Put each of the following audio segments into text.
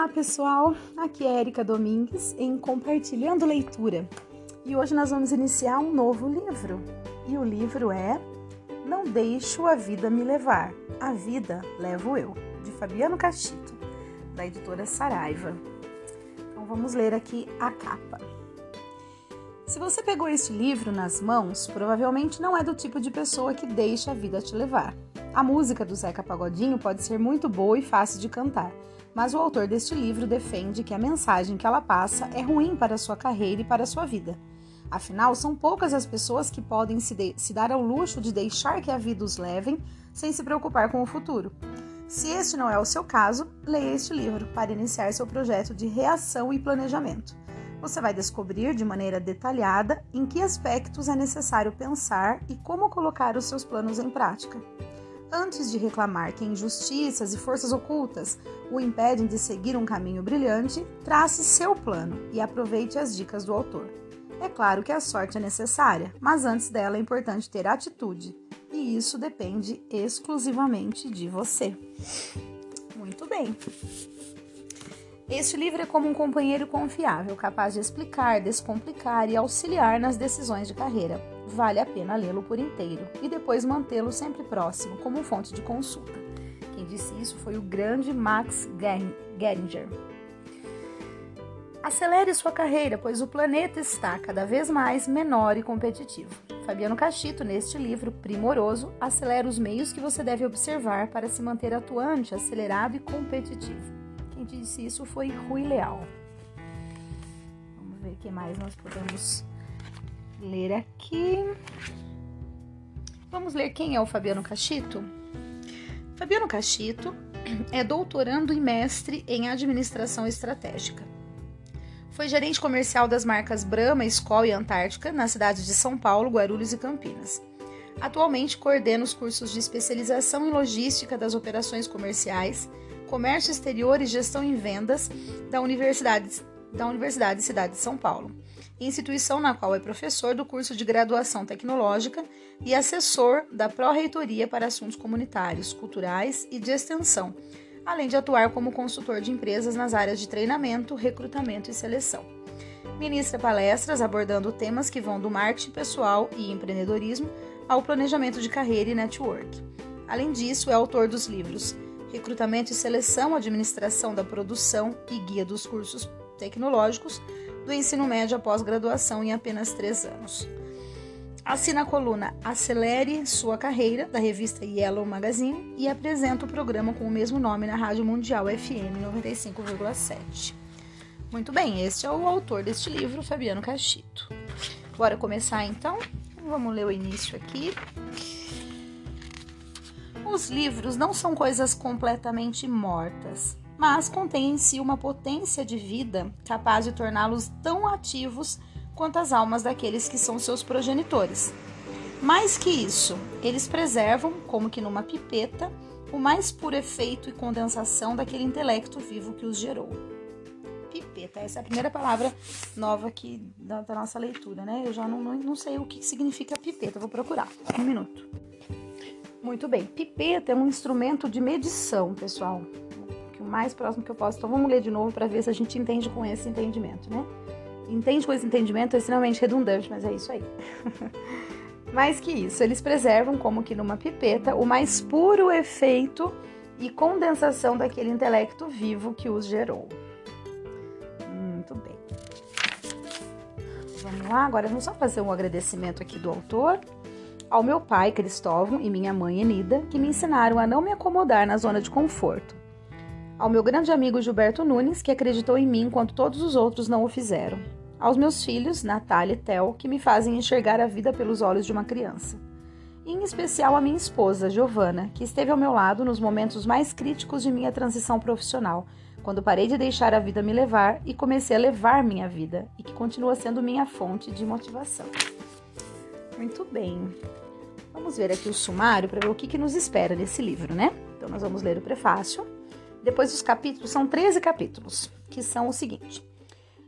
Olá pessoal, aqui é Erika Domingues em Compartilhando Leitura e hoje nós vamos iniciar um novo livro e o livro é Não Deixo a Vida Me Levar, A Vida Levo Eu, de Fabiano Cachito, da editora Saraiva. Então vamos ler aqui a capa. Se você pegou este livro nas mãos, provavelmente não é do tipo de pessoa que deixa a vida te levar. A música do Zeca Pagodinho pode ser muito boa e fácil de cantar, mas o autor deste livro defende que a mensagem que ela passa é ruim para sua carreira e para sua vida. Afinal, são poucas as pessoas que podem se, se dar ao luxo de deixar que a vida os levem sem se preocupar com o futuro. Se este não é o seu caso, leia este livro para iniciar seu projeto de reação e planejamento. Você vai descobrir de maneira detalhada em que aspectos é necessário pensar e como colocar os seus planos em prática. Antes de reclamar que injustiças e forças ocultas o impedem de seguir um caminho brilhante, trace seu plano e aproveite as dicas do autor. É claro que a sorte é necessária, mas antes dela é importante ter atitude, e isso depende exclusivamente de você. Muito bem. Este livro é como um companheiro confiável, capaz de explicar, descomplicar e auxiliar nas decisões de carreira. Vale a pena lê-lo por inteiro e depois mantê-lo sempre próximo, como fonte de consulta. Quem disse isso foi o grande Max Geringer. Acelere sua carreira, pois o planeta está cada vez mais menor e competitivo. Fabiano Cachito, neste livro primoroso, acelera os meios que você deve observar para se manter atuante, acelerado e competitivo. Quem disse isso foi Rui Leal. Vamos ver o que mais nós podemos ler aqui. Vamos ler quem é o Fabiano Cachito? Fabiano Cachito é doutorando e mestre em administração estratégica. Foi gerente comercial das marcas Brahma, Skol e Antártica nas cidades de São Paulo, Guarulhos e Campinas. Atualmente coordena os cursos de especialização em logística das operações comerciais Comércio Exterior e Gestão em Vendas da Universidade, da Universidade Cidade de São Paulo, instituição na qual é professor do curso de graduação tecnológica e assessor da Pró-Reitoria para Assuntos Comunitários, Culturais e de Extensão, além de atuar como consultor de empresas nas áreas de treinamento, recrutamento e seleção. Ministra palestras abordando temas que vão do marketing pessoal e empreendedorismo ao planejamento de carreira e network. Além disso, é autor dos livros recrutamento e seleção, administração da produção e guia dos cursos tecnológicos do ensino médio após graduação em apenas três anos. Assina a coluna Acelere Sua Carreira, da revista Yellow Magazine, e apresenta o programa com o mesmo nome na Rádio Mundial FM 95,7. Muito bem, este é o autor deste livro, Fabiano Cachito. Bora começar então? Vamos ler o início aqui. Os livros não são coisas completamente mortas, mas contêm em si uma potência de vida capaz de torná-los tão ativos quanto as almas daqueles que são seus progenitores. Mais que isso, eles preservam, como que numa pipeta, o mais puro efeito e condensação daquele intelecto vivo que os gerou. Pipeta, essa é a primeira palavra nova aqui da, da nossa leitura, né? Eu já não, não, não sei o que significa pipeta, vou procurar. Um minuto. Muito bem. Pipeta é um instrumento de medição, pessoal. Mais próximo que eu posso. Então vamos ler de novo para ver se a gente entende com esse entendimento, né? Entende com esse entendimento é extremamente redundante, mas é isso aí. mais que isso, eles preservam, como que numa pipeta, o mais puro efeito e condensação daquele intelecto vivo que os gerou. Muito bem. Vamos lá, agora vamos só fazer um agradecimento aqui do autor ao meu pai, Cristóvão, e minha mãe, Enida, que me ensinaram a não me acomodar na zona de conforto. Ao meu grande amigo Gilberto Nunes, que acreditou em mim enquanto todos os outros não o fizeram. Aos meus filhos, Natália e Tel, que me fazem enxergar a vida pelos olhos de uma criança. E em especial a minha esposa, Giovana, que esteve ao meu lado nos momentos mais críticos de minha transição profissional, quando parei de deixar a vida me levar e comecei a levar minha vida, e que continua sendo minha fonte de motivação. Muito bem. Vamos ver aqui o sumário para ver o que, que nos espera nesse livro, né? Então, nós vamos ler o prefácio. Depois, os capítulos, são 13 capítulos, que são o seguinte: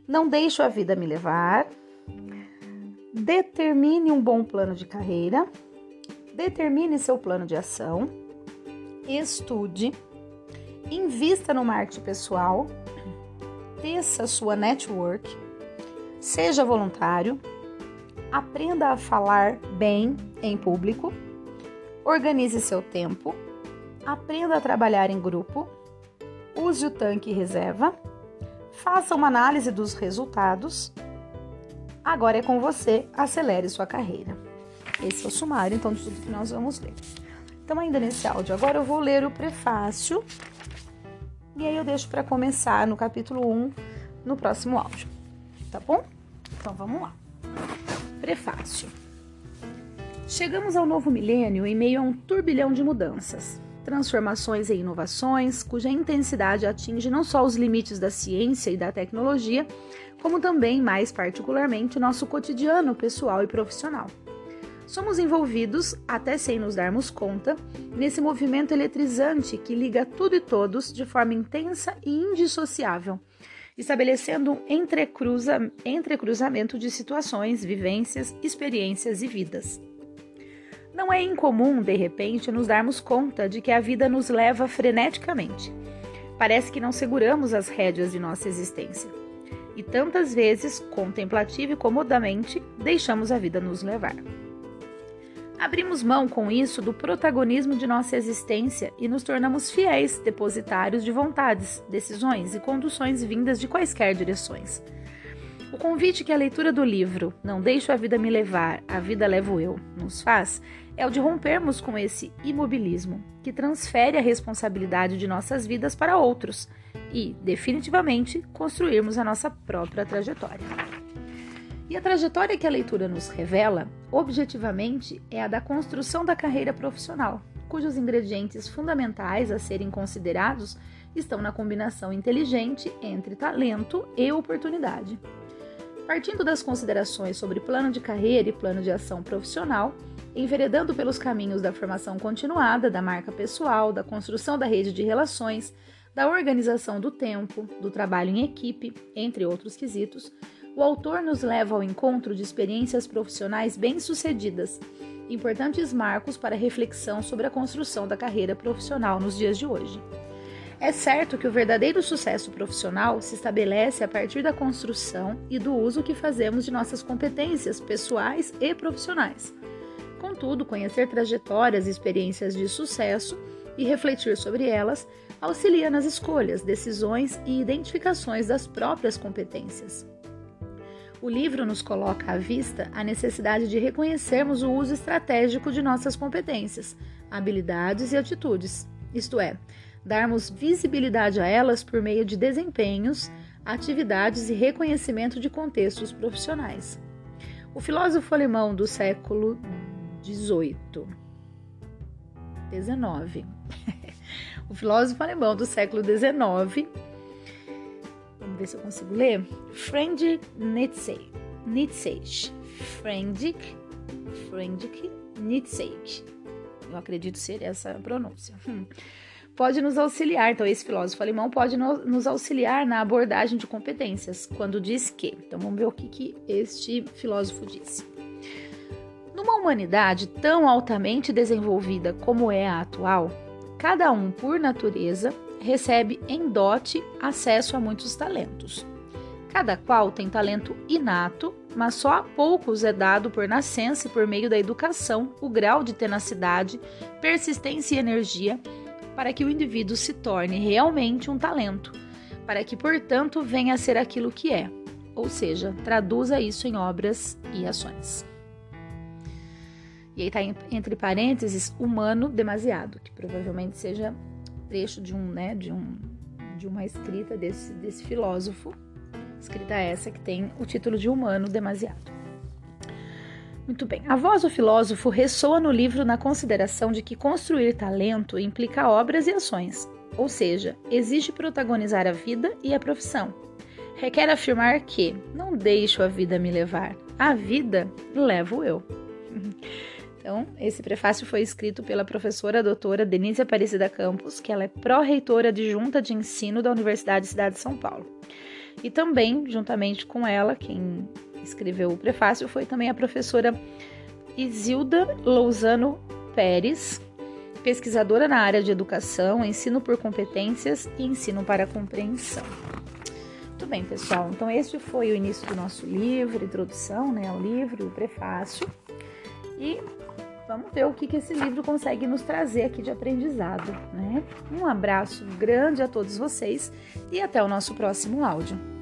Não deixo a vida me levar. Determine um bom plano de carreira. Determine seu plano de ação. Estude. Invista no marketing pessoal. abasteça sua network, seja voluntário, aprenda a falar bem em público, organize seu tempo, aprenda a trabalhar em grupo, use o tanque reserva, faça uma análise dos resultados. Agora é com você, acelere sua carreira. Esse é o sumário, então, de tudo que nós vamos ler. Então, ainda nesse áudio, agora eu vou ler o prefácio e aí eu deixo para começar no capítulo 1 no próximo áudio, tá bom? Então, vamos lá. Prefácio. Chegamos ao novo milênio em meio a um turbilhão de mudanças, transformações e inovações, cuja intensidade atinge não só os limites da ciência e da tecnologia, como também, mais particularmente, nosso cotidiano pessoal e profissional. Somos envolvidos, até sem nos darmos conta, nesse movimento eletrizante que liga tudo e todos de forma intensa e indissociável estabelecendo um entrecruza, entrecruzamento de situações, vivências, experiências e vidas. Não é incomum, de repente, nos darmos conta de que a vida nos leva freneticamente. Parece que não seguramos as rédeas de nossa existência. E tantas vezes, contemplativo e comodamente, deixamos a vida nos levar. Abrimos mão com isso do protagonismo de nossa existência e nos tornamos fiéis depositários de vontades, decisões e conduções vindas de quaisquer direções. O convite que a leitura do livro Não Deixo a Vida Me Levar, A Vida Levo Eu nos faz é o de rompermos com esse imobilismo, que transfere a responsabilidade de nossas vidas para outros e, definitivamente, construirmos a nossa própria trajetória. E a trajetória que a leitura nos revela, objetivamente, é a da construção da carreira profissional, cujos ingredientes fundamentais a serem considerados estão na combinação inteligente entre talento e oportunidade. Partindo das considerações sobre plano de carreira e plano de ação profissional, enveredando pelos caminhos da formação continuada, da marca pessoal, da construção da rede de relações, da organização do tempo, do trabalho em equipe, entre outros quesitos, o autor nos leva ao encontro de experiências profissionais bem-sucedidas, importantes marcos para reflexão sobre a construção da carreira profissional nos dias de hoje. É certo que o verdadeiro sucesso profissional se estabelece a partir da construção e do uso que fazemos de nossas competências pessoais e profissionais. Contudo, conhecer trajetórias e experiências de sucesso e refletir sobre elas auxilia nas escolhas, decisões e identificações das próprias competências. O livro nos coloca à vista a necessidade de reconhecermos o uso estratégico de nossas competências, habilidades e atitudes, isto é, darmos visibilidade a elas por meio de desempenhos, atividades e reconhecimento de contextos profissionais. O filósofo alemão do século XVIII, XIX, o filósofo alemão do século XIX Vamos ver se eu consigo ler. Friedrich Nietzsche. Nietzsche. Friedrich, Friedrich Nietzsche. Eu acredito ser essa a pronúncia. Pode nos auxiliar, então esse filósofo alemão pode no, nos auxiliar na abordagem de competências, quando diz que. Então vamos ver o que, que este filósofo disse. Numa humanidade tão altamente desenvolvida como é a atual, cada um, por natureza, recebe em dote acesso a muitos talentos. Cada qual tem talento inato, mas só a poucos é dado por nascença e por meio da educação o grau de tenacidade, persistência e energia para que o indivíduo se torne realmente um talento, para que, portanto, venha a ser aquilo que é, ou seja, traduza isso em obras e ações. E aí está entre parênteses humano demasiado, que provavelmente seja trecho de um, né, de um de uma escrita desse, desse filósofo, escrita essa que tem o título de Humano Demasiado. Muito bem. A voz do filósofo ressoa no livro na consideração de que construir talento implica obras e ações, ou seja, exige protagonizar a vida e a profissão. Requer afirmar que não deixo a vida me levar, a vida levo eu. Então, esse prefácio foi escrito pela professora doutora Denise Aparecida Campos, que ela é pró-reitora de Junta de Ensino da Universidade Cidade de São Paulo. E também, juntamente com ela, quem escreveu o prefácio foi também a professora Isilda Lousano Pérez, pesquisadora na área de educação, ensino por competências e ensino para compreensão. Muito bem, pessoal. Então, esse foi o início do nosso livro, introdução né, ao livro, o prefácio. E vamos ver o que, que esse livro consegue nos trazer aqui de aprendizado. Né? Um abraço grande a todos vocês e até o nosso próximo áudio.